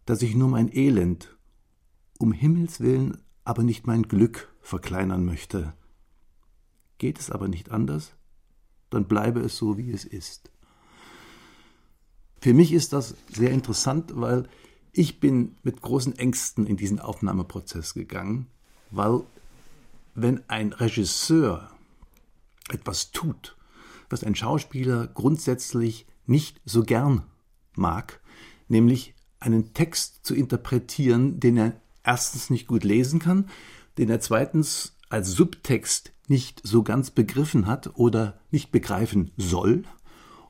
dass ich nur mein Elend, um Himmels willen aber nicht mein Glück verkleinern möchte. Geht es aber nicht anders, dann bleibe es so, wie es ist. Für mich ist das sehr interessant, weil ich bin mit großen Ängsten in diesen Aufnahmeprozess gegangen, weil wenn ein Regisseur etwas tut, was ein Schauspieler grundsätzlich nicht so gern mag, nämlich einen Text zu interpretieren, den er erstens nicht gut lesen kann, den er zweitens als Subtext nicht so ganz begriffen hat oder nicht begreifen soll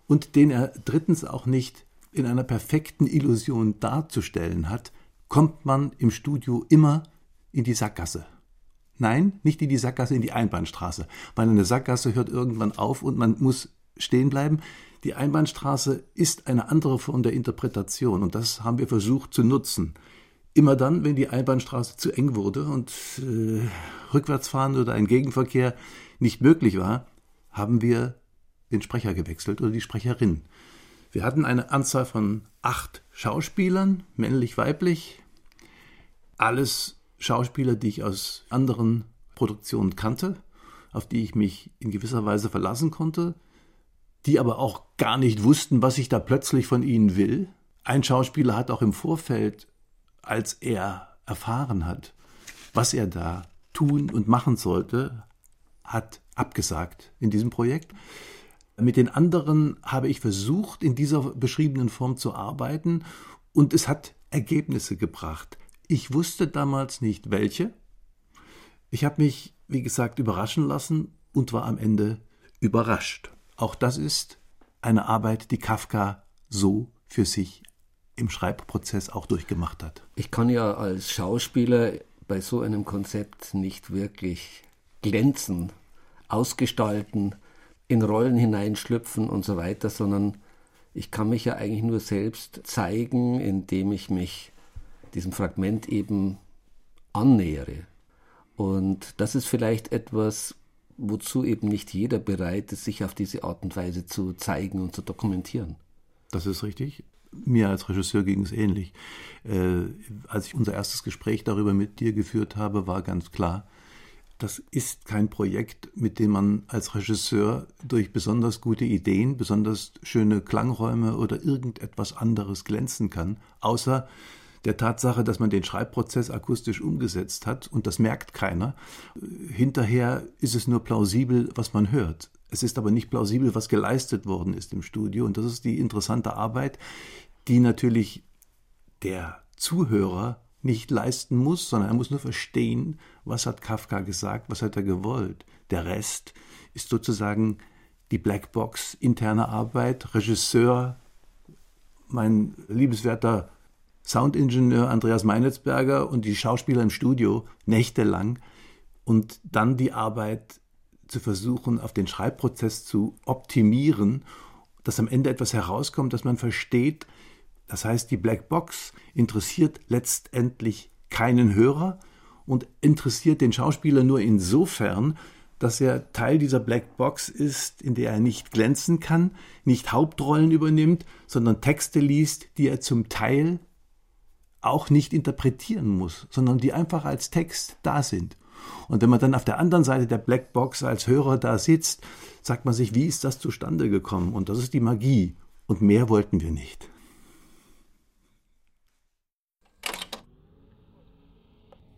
und den er drittens auch nicht in einer perfekten Illusion darzustellen hat, kommt man im Studio immer in die Sackgasse. Nein, nicht in die Sackgasse, in die Einbahnstraße, weil eine Sackgasse hört irgendwann auf und man muss stehen bleiben. Die Einbahnstraße ist eine andere Form der Interpretation und das haben wir versucht zu nutzen. Immer dann, wenn die Einbahnstraße zu eng wurde und äh, Rückwärtsfahren oder ein Gegenverkehr nicht möglich war, haben wir den Sprecher gewechselt oder die Sprecherin. Wir hatten eine Anzahl von acht Schauspielern, männlich-weiblich, alles Schauspieler, die ich aus anderen Produktionen kannte, auf die ich mich in gewisser Weise verlassen konnte, die aber auch gar nicht wussten, was ich da plötzlich von ihnen will. Ein Schauspieler hat auch im Vorfeld, als er erfahren hat, was er da tun und machen sollte, hat abgesagt in diesem Projekt. Mit den anderen habe ich versucht, in dieser beschriebenen Form zu arbeiten und es hat Ergebnisse gebracht. Ich wusste damals nicht welche. Ich habe mich, wie gesagt, überraschen lassen und war am Ende überrascht. Auch das ist eine Arbeit, die Kafka so für sich im Schreibprozess auch durchgemacht hat. Ich kann ja als Schauspieler bei so einem Konzept nicht wirklich glänzen, ausgestalten, in Rollen hineinschlüpfen und so weiter, sondern ich kann mich ja eigentlich nur selbst zeigen, indem ich mich diesem Fragment eben annähere. Und das ist vielleicht etwas, wozu eben nicht jeder bereit ist, sich auf diese Art und Weise zu zeigen und zu dokumentieren. Das ist richtig. Mir als Regisseur ging es ähnlich. Äh, als ich unser erstes Gespräch darüber mit dir geführt habe, war ganz klar, das ist kein Projekt, mit dem man als Regisseur durch besonders gute Ideen, besonders schöne Klangräume oder irgendetwas anderes glänzen kann, außer der Tatsache, dass man den Schreibprozess akustisch umgesetzt hat und das merkt keiner. Hinterher ist es nur plausibel, was man hört. Es ist aber nicht plausibel, was geleistet worden ist im Studio und das ist die interessante Arbeit, die natürlich der Zuhörer nicht leisten muss, sondern er muss nur verstehen, was hat Kafka gesagt, was hat er gewollt. Der Rest ist sozusagen die Blackbox interne Arbeit, Regisseur, mein liebeswerter Soundingenieur Andreas Meinitzberger und die Schauspieler im Studio nächtelang und dann die Arbeit zu versuchen, auf den Schreibprozess zu optimieren, dass am Ende etwas herauskommt, das man versteht. Das heißt, die Blackbox interessiert letztendlich keinen Hörer und interessiert den Schauspieler nur insofern, dass er Teil dieser Blackbox ist, in der er nicht glänzen kann, nicht Hauptrollen übernimmt, sondern Texte liest, die er zum Teil auch nicht interpretieren muss, sondern die einfach als Text da sind. Und wenn man dann auf der anderen Seite der Blackbox als Hörer da sitzt, sagt man sich, wie ist das zustande gekommen? Und das ist die Magie. Und mehr wollten wir nicht.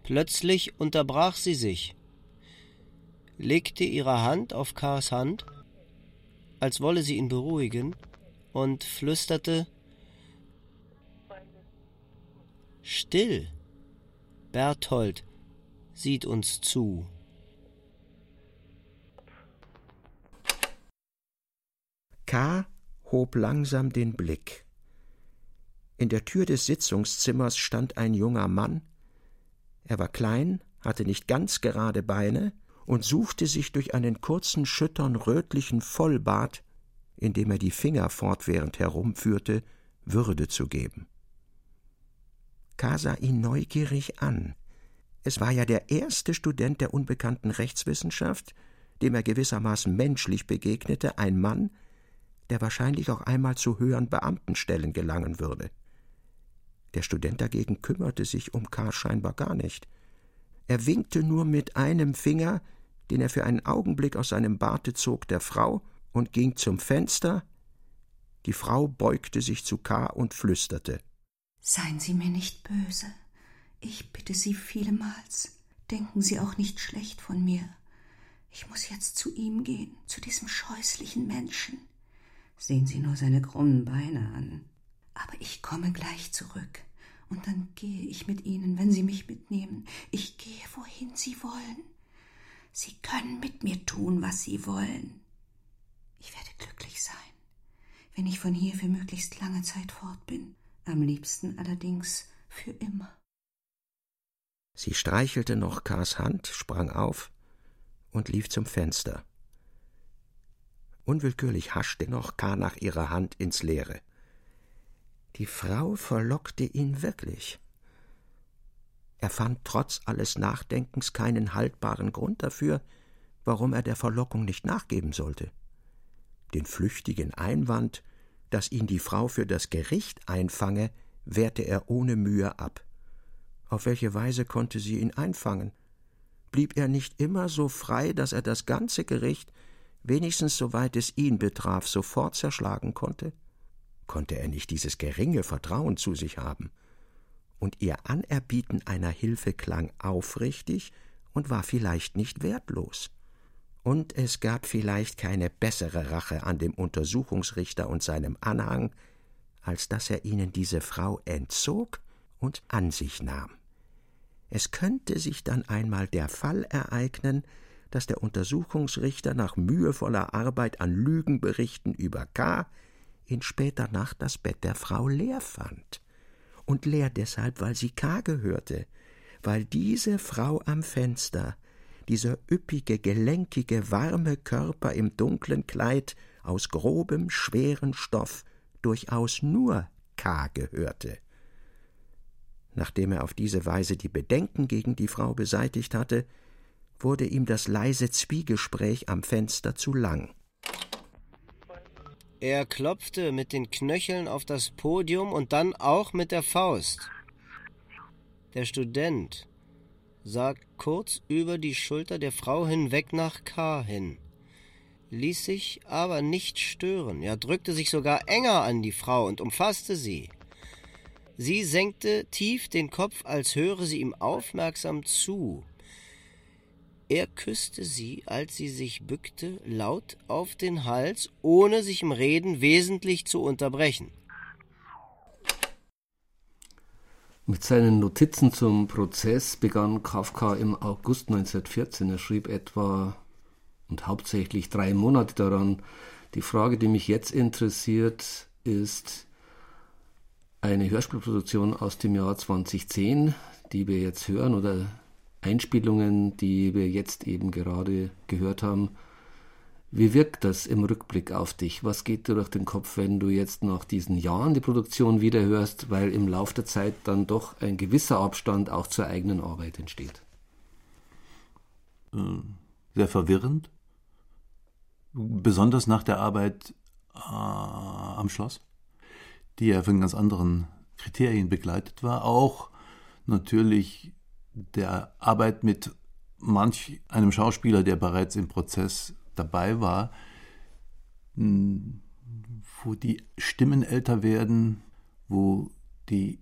Plötzlich unterbrach sie sich, legte ihre Hand auf Kars Hand, als wolle sie ihn beruhigen, und flüsterte Still. Berthold sieht uns zu. K. hob langsam den Blick. In der Tür des Sitzungszimmers stand ein junger Mann. Er war klein, hatte nicht ganz gerade Beine und suchte sich durch einen kurzen, schüttern rötlichen Vollbart, in dem er die Finger fortwährend herumführte, Würde zu geben. K. sah ihn neugierig an. Es war ja der erste Student der unbekannten Rechtswissenschaft, dem er gewissermaßen menschlich begegnete, ein Mann, der wahrscheinlich auch einmal zu höheren Beamtenstellen gelangen würde. Der Student dagegen kümmerte sich um K. scheinbar gar nicht. Er winkte nur mit einem Finger, den er für einen Augenblick aus seinem Barte zog, der Frau und ging zum Fenster. Die Frau beugte sich zu K. und flüsterte Seien Sie mir nicht böse. Ich bitte Sie vielmals. Denken Sie auch nicht schlecht von mir. Ich muss jetzt zu ihm gehen, zu diesem scheußlichen Menschen. Sehen Sie nur seine krummen Beine an. Aber ich komme gleich zurück, und dann gehe ich mit Ihnen, wenn Sie mich mitnehmen. Ich gehe, wohin Sie wollen. Sie können mit mir tun, was Sie wollen. Ich werde glücklich sein, wenn ich von hier für möglichst lange Zeit fort bin, am liebsten allerdings für immer. Sie streichelte noch Kars Hand, sprang auf und lief zum Fenster. Unwillkürlich haschte noch K. nach ihrer Hand ins Leere. Die Frau verlockte ihn wirklich. Er fand trotz alles Nachdenkens keinen haltbaren Grund dafür, warum er der Verlockung nicht nachgeben sollte. Den flüchtigen Einwand, dass ihn die Frau für das Gericht einfange, wehrte er ohne Mühe ab. Auf welche Weise konnte sie ihn einfangen? Blieb er nicht immer so frei, dass er das ganze Gericht, wenigstens soweit es ihn betraf, sofort zerschlagen konnte? Konnte er nicht dieses geringe Vertrauen zu sich haben? Und ihr Anerbieten einer Hilfe klang aufrichtig und war vielleicht nicht wertlos. Und es gab vielleicht keine bessere Rache an dem Untersuchungsrichter und seinem Anhang, als dass er ihnen diese Frau entzog und an sich nahm. Es könnte sich dann einmal der Fall ereignen, dass der Untersuchungsrichter nach mühevoller Arbeit an Lügenberichten über K. in später Nacht das Bett der Frau leer fand. Und leer deshalb, weil sie K. gehörte, weil diese Frau am Fenster, dieser üppige, gelenkige, warme Körper im dunklen Kleid aus grobem, schweren Stoff, durchaus nur K. gehörte. Nachdem er auf diese Weise die Bedenken gegen die Frau beseitigt hatte, wurde ihm das leise Zwiegespräch am Fenster zu lang. Er klopfte mit den Knöcheln auf das Podium und dann auch mit der Faust. Der Student sah kurz über die Schulter der Frau hinweg nach K. hin, ließ sich aber nicht stören, er drückte sich sogar enger an die Frau und umfasste sie. Sie senkte tief den Kopf, als höre sie ihm aufmerksam zu. Er küsste sie, als sie sich bückte, laut auf den Hals, ohne sich im Reden wesentlich zu unterbrechen. Mit seinen Notizen zum Prozess begann Kafka im August 1914. Er schrieb etwa und hauptsächlich drei Monate daran. Die Frage, die mich jetzt interessiert, ist, eine Hörspielproduktion aus dem Jahr 2010, die wir jetzt hören, oder Einspielungen, die wir jetzt eben gerade gehört haben. Wie wirkt das im Rückblick auf dich? Was geht dir durch den Kopf, wenn du jetzt nach diesen Jahren die Produktion wieder hörst, weil im Laufe der Zeit dann doch ein gewisser Abstand auch zur eigenen Arbeit entsteht? Äh, sehr verwirrend. Besonders nach der Arbeit äh, am Schloss die ja von ganz anderen Kriterien begleitet war, auch natürlich der Arbeit mit manch einem Schauspieler, der bereits im Prozess dabei war, wo die Stimmen älter werden, wo die,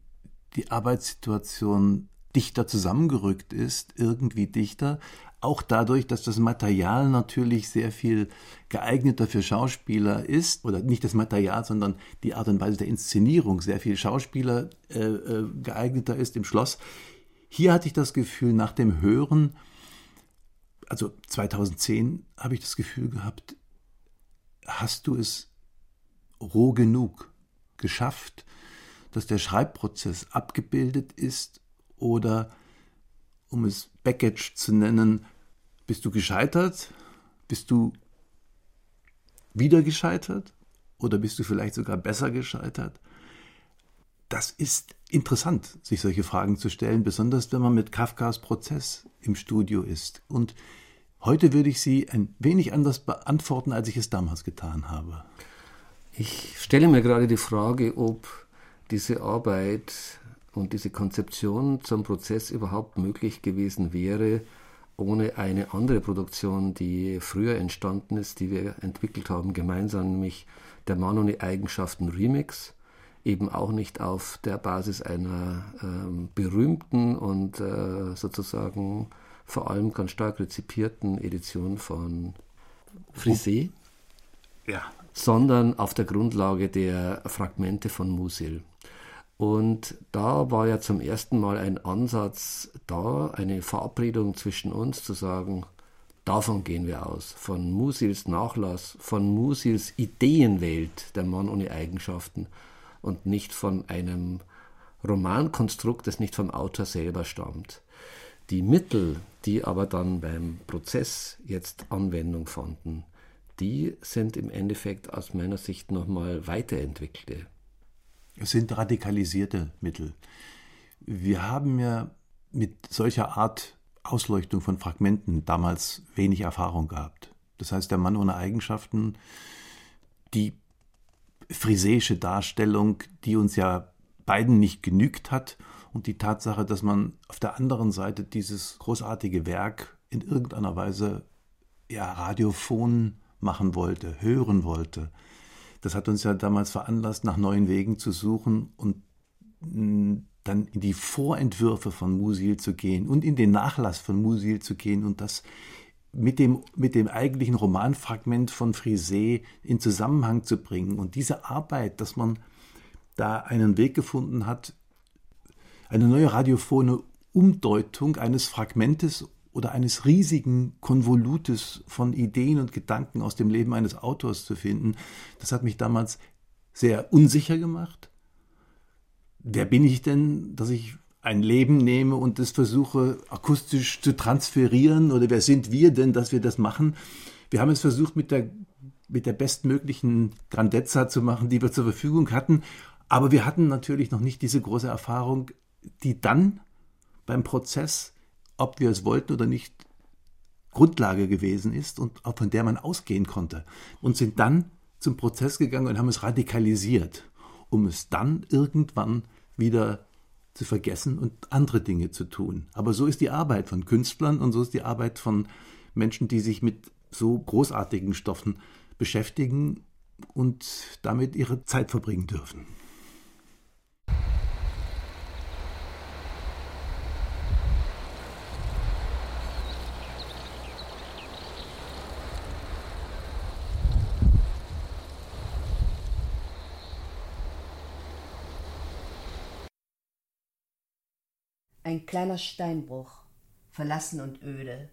die Arbeitssituation dichter zusammengerückt ist, irgendwie dichter, auch dadurch, dass das Material natürlich sehr viel geeigneter für Schauspieler ist, oder nicht das Material, sondern die Art und Weise der Inszenierung sehr viel Schauspieler äh, äh, geeigneter ist im Schloss. Hier hatte ich das Gefühl, nach dem Hören, also 2010 habe ich das Gefühl gehabt, hast du es roh genug geschafft, dass der Schreibprozess abgebildet ist oder, um es Baggage zu nennen, bist du gescheitert? Bist du wieder gescheitert? Oder bist du vielleicht sogar besser gescheitert? Das ist interessant, sich solche Fragen zu stellen, besonders wenn man mit Kafkas Prozess im Studio ist. Und heute würde ich sie ein wenig anders beantworten, als ich es damals getan habe. Ich stelle mir gerade die Frage, ob diese Arbeit und diese Konzeption zum Prozess überhaupt möglich gewesen wäre, ohne eine andere Produktion, die früher entstanden ist, die wir entwickelt haben, gemeinsam, nämlich der Mann ohne Eigenschaften Remix, eben auch nicht auf der Basis einer ähm, berühmten und äh, sozusagen vor allem ganz stark rezipierten Edition von Frisé, ja. sondern auf der Grundlage der Fragmente von Musil. Und da war ja zum ersten Mal ein Ansatz da, eine Verabredung zwischen uns zu sagen, davon gehen wir aus, von Musils Nachlass, von Musils Ideenwelt, der Mann ohne Eigenschaften und nicht von einem Romankonstrukt, das nicht vom Autor selber stammt. Die Mittel, die aber dann beim Prozess jetzt Anwendung fanden, die sind im Endeffekt aus meiner Sicht nochmal weiterentwickelte es sind radikalisierte Mittel. Wir haben ja mit solcher Art Ausleuchtung von Fragmenten damals wenig Erfahrung gehabt. Das heißt, der Mann ohne Eigenschaften, die friseische Darstellung, die uns ja beiden nicht genügt hat und die Tatsache, dass man auf der anderen Seite dieses großartige Werk in irgendeiner Weise ja radiophon machen wollte, hören wollte, das hat uns ja damals veranlasst, nach neuen Wegen zu suchen und mm, dann in die Vorentwürfe von Musil zu gehen und in den Nachlass von Musil zu gehen und das mit dem, mit dem eigentlichen Romanfragment von Frisé in Zusammenhang zu bringen. Und diese Arbeit, dass man da einen Weg gefunden hat, eine neue radiophone Umdeutung eines Fragmentes oder eines riesigen Konvolutes von Ideen und Gedanken aus dem Leben eines Autors zu finden, das hat mich damals sehr unsicher gemacht. Wer bin ich denn, dass ich ein Leben nehme und das versuche akustisch zu transferieren? Oder wer sind wir denn, dass wir das machen? Wir haben es versucht mit der, mit der bestmöglichen Grandezza zu machen, die wir zur Verfügung hatten. Aber wir hatten natürlich noch nicht diese große Erfahrung, die dann beim Prozess ob wir es wollten oder nicht, Grundlage gewesen ist und von der man ausgehen konnte. Und sind dann zum Prozess gegangen und haben es radikalisiert, um es dann irgendwann wieder zu vergessen und andere Dinge zu tun. Aber so ist die Arbeit von Künstlern und so ist die Arbeit von Menschen, die sich mit so großartigen Stoffen beschäftigen und damit ihre Zeit verbringen dürfen. Ein kleiner Steinbruch, verlassen und öde,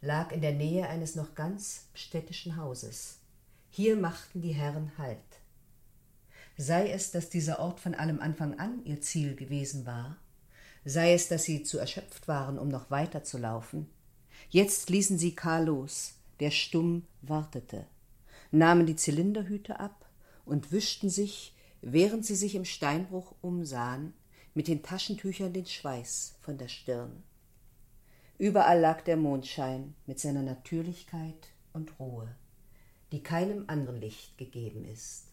lag in der Nähe eines noch ganz städtischen Hauses. Hier machten die Herren Halt. Sei es, dass dieser Ort von allem Anfang an ihr Ziel gewesen war, sei es, dass sie zu erschöpft waren, um noch weiter zu laufen, jetzt ließen sie Karl los, der stumm wartete, nahmen die Zylinderhüte ab und wischten sich, während sie sich im Steinbruch umsahen, mit den Taschentüchern den Schweiß von der Stirn. Überall lag der Mondschein mit seiner Natürlichkeit und Ruhe, die keinem anderen Licht gegeben ist.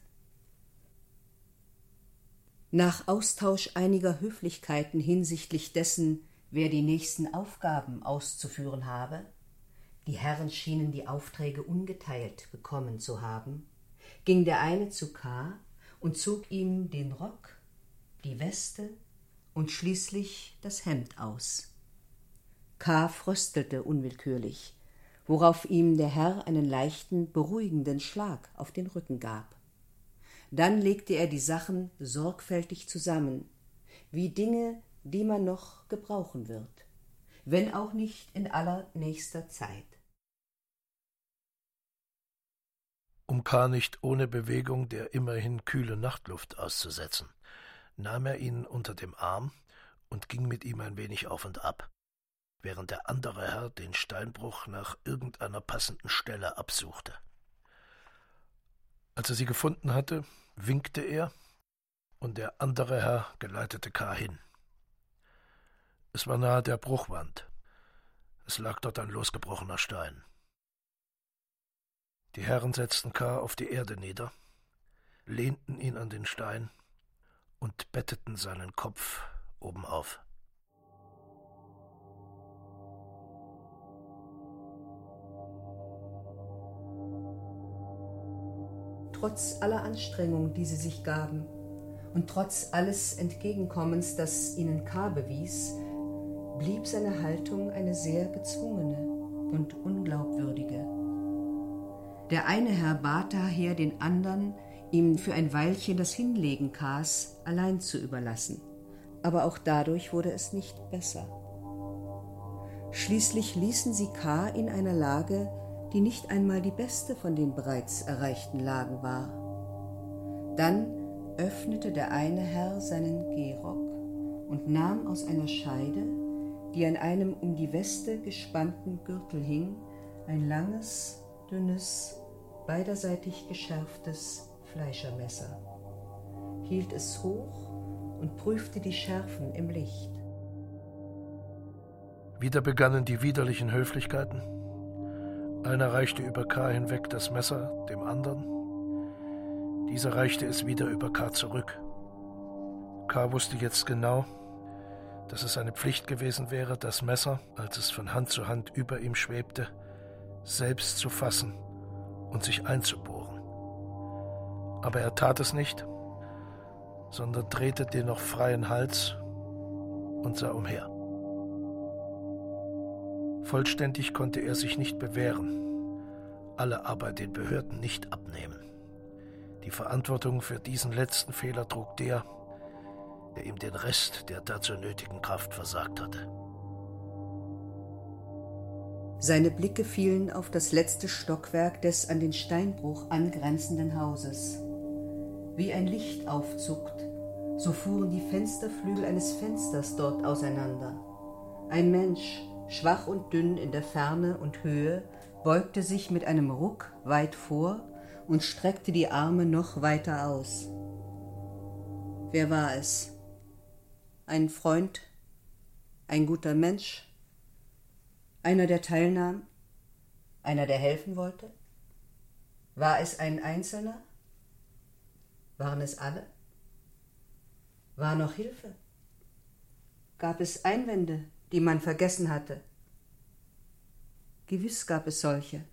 Nach Austausch einiger Höflichkeiten hinsichtlich dessen, wer die nächsten Aufgaben auszuführen habe, die Herren schienen die Aufträge ungeteilt bekommen zu haben, ging der eine zu K. und zog ihm den Rock, die Weste und schließlich das Hemd aus. K. fröstelte unwillkürlich, worauf ihm der Herr einen leichten, beruhigenden Schlag auf den Rücken gab. Dann legte er die Sachen sorgfältig zusammen, wie Dinge, die man noch gebrauchen wird, wenn auch nicht in allernächster Zeit. Um K. nicht ohne Bewegung der immerhin kühlen Nachtluft auszusetzen, nahm er ihn unter dem Arm und ging mit ihm ein wenig auf und ab, während der andere Herr den Steinbruch nach irgendeiner passenden Stelle absuchte. Als er sie gefunden hatte, winkte er, und der andere Herr geleitete K. hin. Es war nahe der Bruchwand. Es lag dort ein losgebrochener Stein. Die Herren setzten K. auf die Erde nieder, lehnten ihn an den Stein und betteten seinen Kopf obenauf. Trotz aller Anstrengung, die sie sich gaben, und trotz alles Entgegenkommens, das ihnen K. bewies, blieb seine Haltung eine sehr gezwungene und unglaubwürdige. Der eine Herr bat daher den anderen, ihm für ein Weilchen das Hinlegen Ks allein zu überlassen. Aber auch dadurch wurde es nicht besser. Schließlich ließen sie K. in einer Lage, die nicht einmal die beste von den bereits erreichten Lagen war. Dann öffnete der eine Herr seinen Gehrock und nahm aus einer Scheide, die an einem um die Weste gespannten Gürtel hing, ein langes, dünnes, beiderseitig geschärftes Fleischermesser, hielt es hoch und prüfte die Schärfen im Licht. Wieder begannen die widerlichen Höflichkeiten. Einer reichte über K. hinweg das Messer dem anderen. Dieser reichte es wieder über K. zurück. K. wusste jetzt genau, dass es seine Pflicht gewesen wäre, das Messer, als es von Hand zu Hand über ihm schwebte, selbst zu fassen und sich einzubohren. Aber er tat es nicht, sondern drehte den noch freien Hals und sah umher. Vollständig konnte er sich nicht bewähren, alle aber den Behörden nicht abnehmen. Die Verantwortung für diesen letzten Fehler trug der, der ihm den Rest der dazu nötigen Kraft versagt hatte. Seine Blicke fielen auf das letzte Stockwerk des an den Steinbruch angrenzenden Hauses. Wie ein Licht aufzuckt, so fuhren die Fensterflügel eines Fensters dort auseinander. Ein Mensch, schwach und dünn in der Ferne und Höhe, beugte sich mit einem Ruck weit vor und streckte die Arme noch weiter aus. Wer war es? ein Freund, ein guter Mensch, einer, der teilnahm, einer, der helfen wollte? War es ein Einzelner? Waren es alle? War noch Hilfe? Gab es Einwände, die man vergessen hatte? Gewiss gab es solche.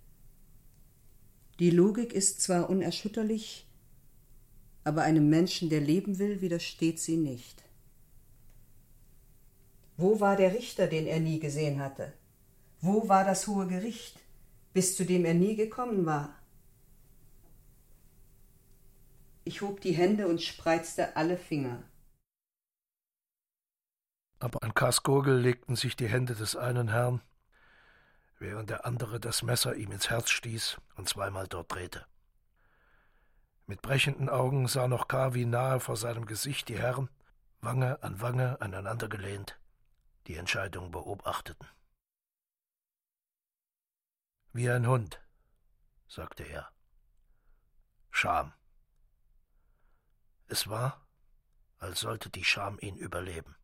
Die Logik ist zwar unerschütterlich, aber einem Menschen, der leben will, widersteht sie nicht. Wo war der Richter, den er nie gesehen hatte? Wo war das hohe Gericht, bis zu dem er nie gekommen war? Ich hob die Hände und spreizte alle Finger. Aber an Kasgurgel legten sich die Hände des einen Herrn, während der andere das Messer ihm ins Herz stieß und zweimal dort drehte. Mit brechenden Augen sah noch K. wie nahe vor seinem Gesicht die Herren, Wange an Wange aneinander gelehnt, die Entscheidung beobachteten. Wie ein Hund, sagte er. Scham. Es war, als sollte die Scham ihn überleben.